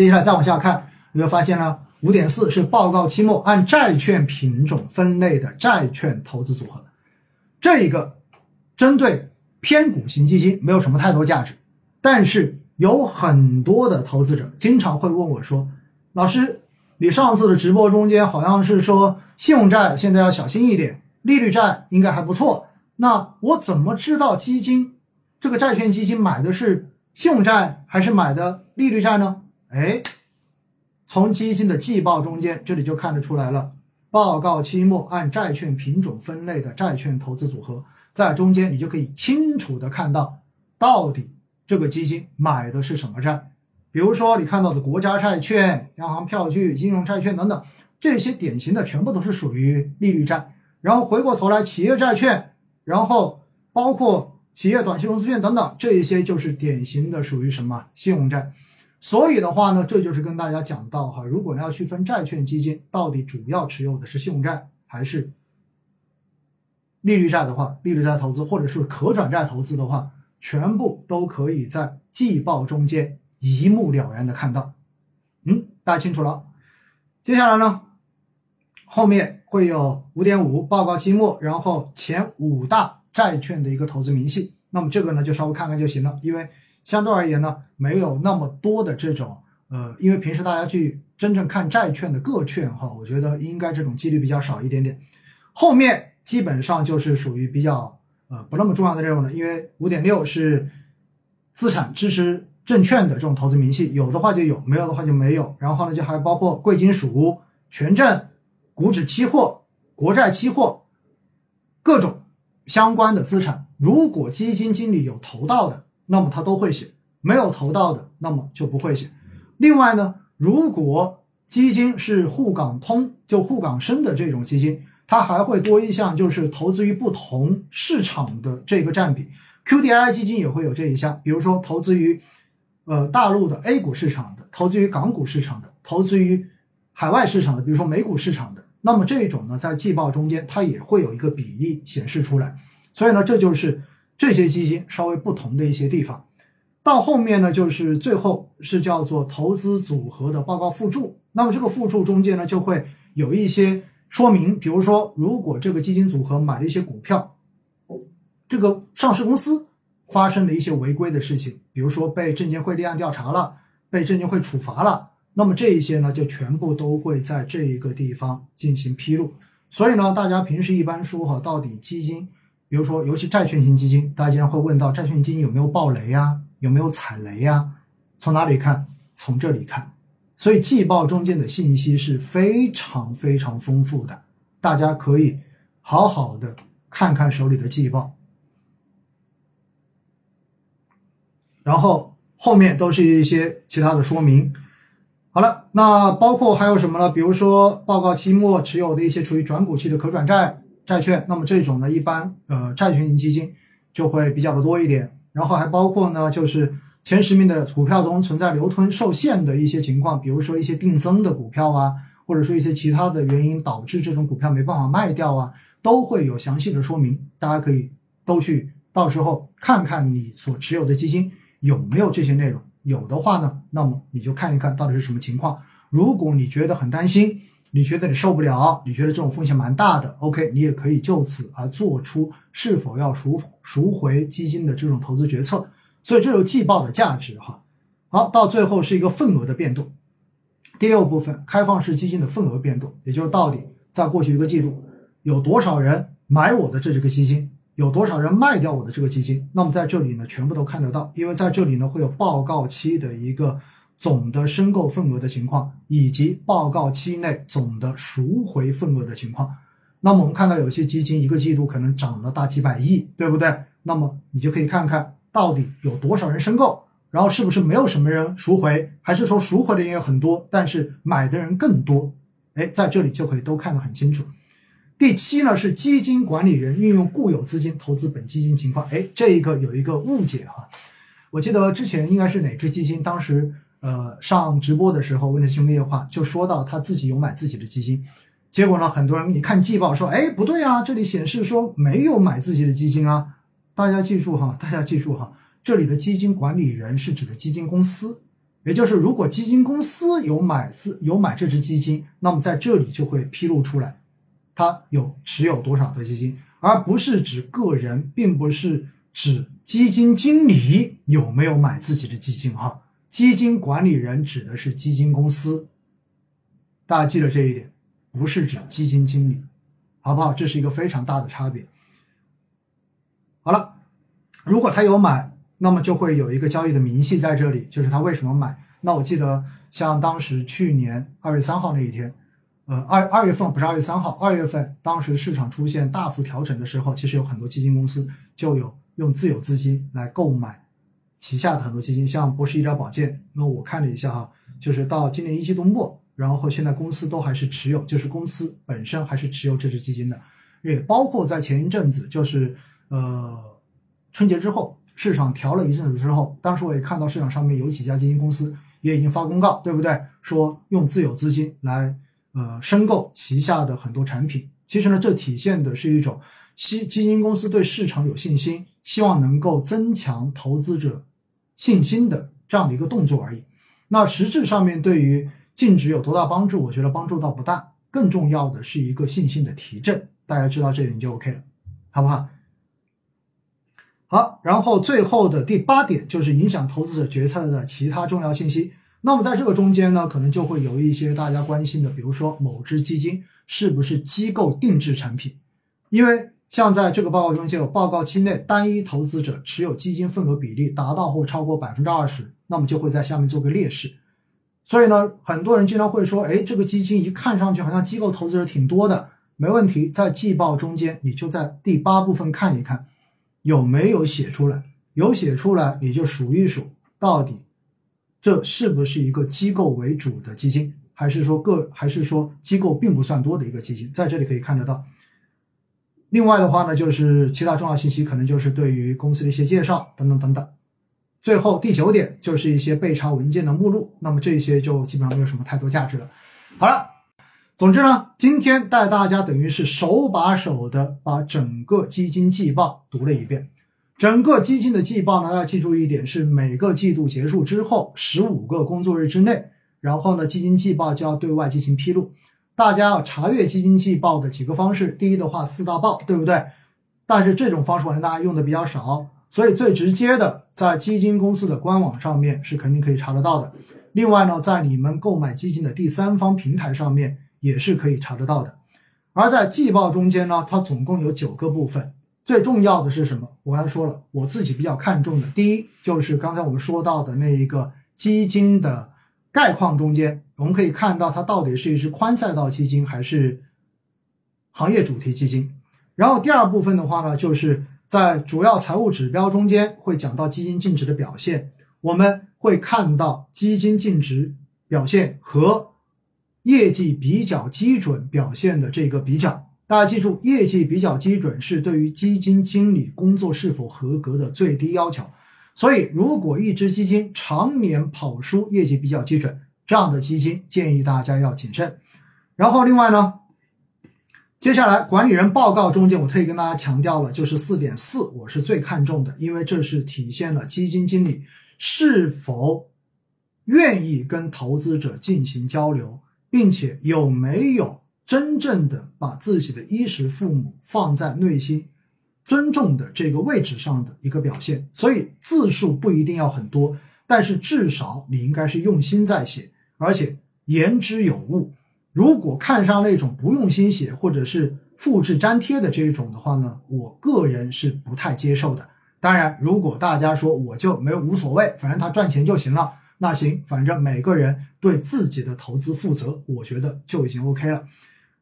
接下来再往下看，你会发现呢，五点四是报告期末按债券品种分类的债券投资组合，这一个针对偏股型基金没有什么太多价值，但是有很多的投资者经常会问我说，老师，你上次的直播中间好像是说信用债现在要小心一点，利率债应该还不错，那我怎么知道基金这个债券基金买的是信用债还是买的利率债呢？哎，从基金的季报中间，这里就看得出来了。报告期末按债券品种分类的债券投资组合，在中间你就可以清楚的看到，到底这个基金买的是什么债。比如说你看到的国家债券、央行票据、金融债券等等，这些典型的全部都是属于利率债。然后回过头来，企业债券，然后包括企业短期融资券等等，这一些就是典型的属于什么信用债。所以的话呢，这就是跟大家讲到哈，如果要区分债券基金到底主要持有的是信用债还是利率债的话，利率债投资或者是可转债投资的话，全部都可以在季报中间一目了然的看到。嗯，大家清楚了。接下来呢，后面会有五点五报告期末，然后前五大债券的一个投资明细。那么这个呢，就稍微看看就行了，因为。相对而言呢，没有那么多的这种呃，因为平时大家去真正看债券的个券哈，我觉得应该这种几率比较少一点点。后面基本上就是属于比较呃不那么重要的任务了，因为五点六是资产支持证券的这种投资明细，有的话就有，没有的话就没有。然后呢，就还包括贵金属、权证、股指期货、国债期货各种相关的资产，如果基金经理有投到的。那么他都会写，没有投到的，那么就不会写。另外呢，如果基金是沪港通，就沪港深的这种基金，它还会多一项，就是投资于不同市场的这个占比。QDII 基金也会有这一项，比如说投资于呃大陆的 A 股市场的，投资于港股市场的，投资于海外市场的，比如说美股市场的。那么这种呢，在季报中间它也会有一个比例显示出来。所以呢，这就是。这些基金稍微不同的一些地方，到后面呢，就是最后是叫做投资组合的报告附注。那么这个附注中间呢，就会有一些说明，比如说，如果这个基金组合买了一些股票，这个上市公司发生了一些违规的事情，比如说被证监会立案调查了，被证监会处罚了，那么这一些呢，就全部都会在这一个地方进行披露。所以呢，大家平时一般说哈，到底基金。比如说，尤其债券型基金，大家经常会问到债券型基金有没有爆雷呀？有没有踩雷呀？从哪里看？从这里看。所以季报中间的信息是非常非常丰富的，大家可以好好的看看手里的季报，然后后面都是一些其他的说明。好了，那包括还有什么呢？比如说报告期末持有的一些处于转股期的可转债。债券，那么这种呢，一般呃债券型基金就会比较的多一点，然后还包括呢，就是前十名的股票中存在流通受限的一些情况，比如说一些定增的股票啊，或者说一些其他的原因导致这种股票没办法卖掉啊，都会有详细的说明，大家可以都去到时候看看你所持有的基金有没有这些内容，有的话呢，那么你就看一看到底是什么情况，如果你觉得很担心。你觉得你受不了？你觉得这种风险蛮大的？OK，你也可以就此而做出是否要赎赎回基金的这种投资决策。所以这有季报的价值哈。好，到最后是一个份额的变动。第六部分，开放式基金的份额变动，也就是到底在过去一个季度有多少人买我的这几个基金，有多少人卖掉我的这个基金。那么在这里呢，全部都看得到，因为在这里呢会有报告期的一个。总的申购份额的情况，以及报告期内总的赎回份额的情况。那么我们看到有些基金一个季度可能涨了大几百亿，对不对？那么你就可以看看到底有多少人申购，然后是不是没有什么人赎回，还是说赎回的人有很多，但是买的人更多？哎，在这里就可以都看得很清楚。第七呢是基金管理人运用固有资金投资本基金情况。哎，这一个有一个误解哈，我记得之前应该是哪只基金当时。呃，上直播的时候问的兄弟的话，就说到他自己有买自己的基金，结果呢，很多人一看季报说，哎，不对啊，这里显示说没有买自己的基金啊。大家记住哈，大家记住哈，这里的基金管理人是指的基金公司，也就是如果基金公司有买资有买这只基金，那么在这里就会披露出来，它有持有多少的基金，而不是指个人，并不是指基金经理有没有买自己的基金哈。基金管理人指的是基金公司，大家记得这一点，不是指基金经理，好不好？这是一个非常大的差别。好了，如果他有买。那么就会有一个交易的明细在这里，就是他为什么买。那我记得像当时去年二月三号那一天，呃，二二月份不是二月三号，二月份当时市场出现大幅调整的时候，其实有很多基金公司就有用自有资金来购买旗下的很多基金，像博士医疗保健。那我看了一下哈，就是到今年一季度末，然后现在公司都还是持有，就是公司本身还是持有这只基金的，也包括在前一阵子，就是呃春节之后。市场调了一阵子之后，当时我也看到市场上面有几家基金公司也已经发公告，对不对？说用自有资金来呃申购旗下的很多产品。其实呢，这体现的是一种基基金公司对市场有信心，希望能够增强投资者信心的这样的一个动作而已。那实质上面对于净值有多大帮助？我觉得帮助倒不大。更重要的是一个信心的提振。大家知道这点就 OK 了，好不好？好，然后最后的第八点就是影响投资者决策的其他重要信息。那么在这个中间呢，可能就会有一些大家关心的，比如说某只基金是不是机构定制产品？因为像在这个报告中就有报告期内单一投资者持有基金份额比例达到或超过百分之二十，那么就会在下面做个列示。所以呢，很多人经常会说，哎，这个基金一看上去好像机构投资者挺多的，没问题，在季报中间你就在第八部分看一看。有没有写出来？有写出来，你就数一数，到底这是不是一个机构为主的基金，还是说个，还是说机构并不算多的一个基金？在这里可以看得到。另外的话呢，就是其他重要信息，可能就是对于公司的一些介绍等等等等。最后第九点就是一些备查文件的目录，那么这些就基本上没有什么太多价值了。好了。总之呢，今天带大家等于是手把手的把整个基金季报读了一遍。整个基金的季报呢，大家记住一点是每个季度结束之后十五个工作日之内，然后呢，基金季报就要对外进行披露。大家要查阅基金季报的几个方式，第一的话四大报，对不对？但是这种方式好像大家用的比较少，所以最直接的在基金公司的官网上面是肯定可以查得到的。另外呢，在你们购买基金的第三方平台上面。也是可以查得到的，而在季报中间呢，它总共有九个部分。最重要的是什么？我刚才说了，我自己比较看重的，第一就是刚才我们说到的那一个基金的概况中间，我们可以看到它到底是一只宽赛道基金还是行业主题基金。然后第二部分的话呢，就是在主要财务指标中间会讲到基金净值的表现，我们会看到基金净值表现和。业绩比较基准表现的这个比较，大家记住，业绩比较基准是对于基金经理工作是否合格的最低要求。所以，如果一只基金常年跑输业绩比较基准，这样的基金建议大家要谨慎。然后，另外呢，接下来管理人报告中间，我特意跟大家强调了，就是四点四，我是最看重的，因为这是体现了基金经理是否愿意跟投资者进行交流。并且有没有真正的把自己的衣食父母放在内心尊重的这个位置上的一个表现？所以字数不一定要很多，但是至少你应该是用心在写，而且言之有物。如果看上那种不用心写或者是复制粘贴的这一种的话呢，我个人是不太接受的。当然，如果大家说我就没无所谓，反正他赚钱就行了。那行，反正每个人对自己的投资负责，我觉得就已经 OK 了。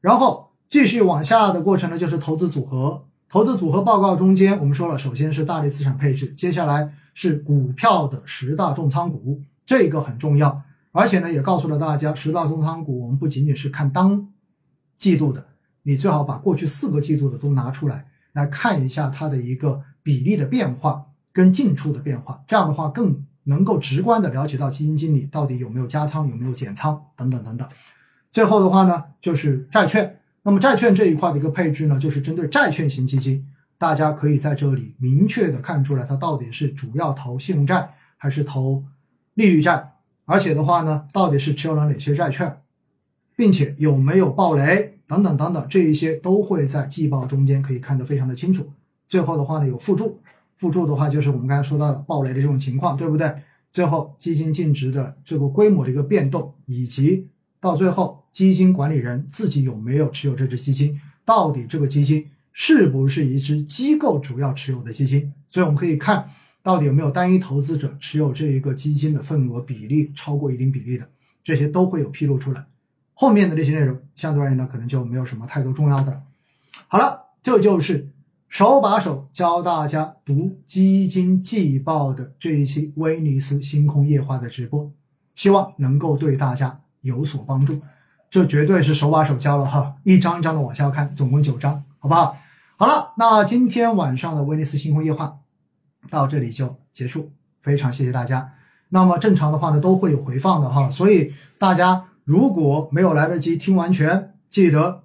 然后继续往下的过程呢，就是投资组合。投资组合报告中间，我们说了，首先是大类资产配置，接下来是股票的十大重仓股，这个很重要。而且呢，也告诉了大家，十大重仓股我们不仅仅是看当季度的，你最好把过去四个季度的都拿出来，来看一下它的一个比例的变化跟进出的变化，这样的话更。能够直观的了解到基金经理到底有没有加仓，有没有减仓等等等等。最后的话呢，就是债券。那么债券这一块的一个配置呢，就是针对债券型基金，大家可以在这里明确的看出来，它到底是主要投信用债还是投利率债而且的话呢，到底是持有了哪些债券，并且有没有暴雷等等等等，这一些都会在季报中间可以看得非常的清楚。最后的话呢，有附注，附注的话就是我们刚才说到的暴雷的这种情况，对不对？最后基金净值的这个规模的一个变动，以及到最后基金管理人自己有没有持有这只基金，到底这个基金是不是一只机构主要持有的基金？所以我们可以看。到底有没有单一投资者持有这一个基金的份额比例超过一定比例的？这些都会有披露出来。后面的这些内容相对而言呢，可能就没有什么太多重要的了。好了，这就是手把手教大家读基金季报的这一期威尼斯星空夜话的直播，希望能够对大家有所帮助。这绝对是手把手教了哈，一张一张的往下看，总共九章，好不好？好了，那今天晚上的威尼斯星空夜话。到这里就结束，非常谢谢大家。那么正常的话呢，都会有回放的哈，所以大家如果没有来得及听完全，记得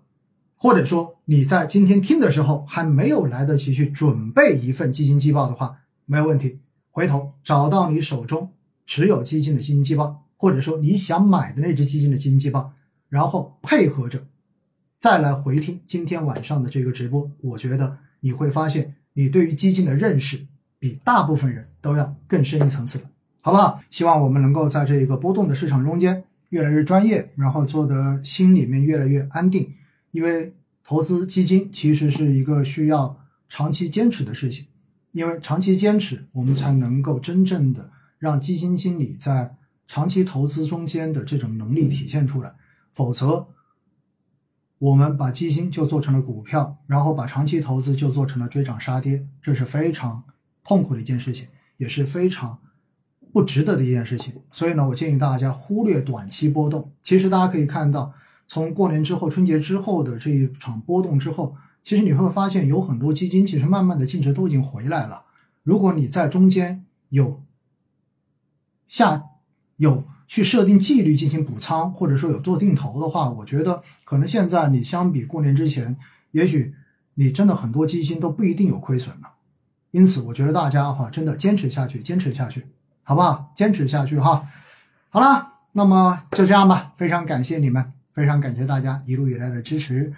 或者说你在今天听的时候还没有来得及去准备一份基金季报的话，没有问题，回头找到你手中持有基金的基金季报，或者说你想买的那只基金的基金季报，然后配合着再来回听今天晚上的这个直播，我觉得你会发现你对于基金的认识。比大部分人都要更深一层次了，好不好？希望我们能够在这一个波动的市场中间越来越专业，然后做的心里面越来越安定。因为投资基金其实是一个需要长期坚持的事情，因为长期坚持，我们才能够真正的让基金经理在长期投资中间的这种能力体现出来。否则，我们把基金就做成了股票，然后把长期投资就做成了追涨杀跌，这是非常。痛苦的一件事情，也是非常不值得的一件事情。所以呢，我建议大家忽略短期波动。其实大家可以看到，从过年之后、春节之后的这一场波动之后，其实你会发现有很多基金其实慢慢的净值都已经回来了。如果你在中间有下有去设定纪律进行补仓，或者说有做定投的话，我觉得可能现在你相比过年之前，也许你真的很多基金都不一定有亏损了。因此，我觉得大家哈，真的坚持下去，坚持下去，好不好？坚持下去哈。好了，那么就这样吧。非常感谢你们，非常感谢大家一路以来的支持。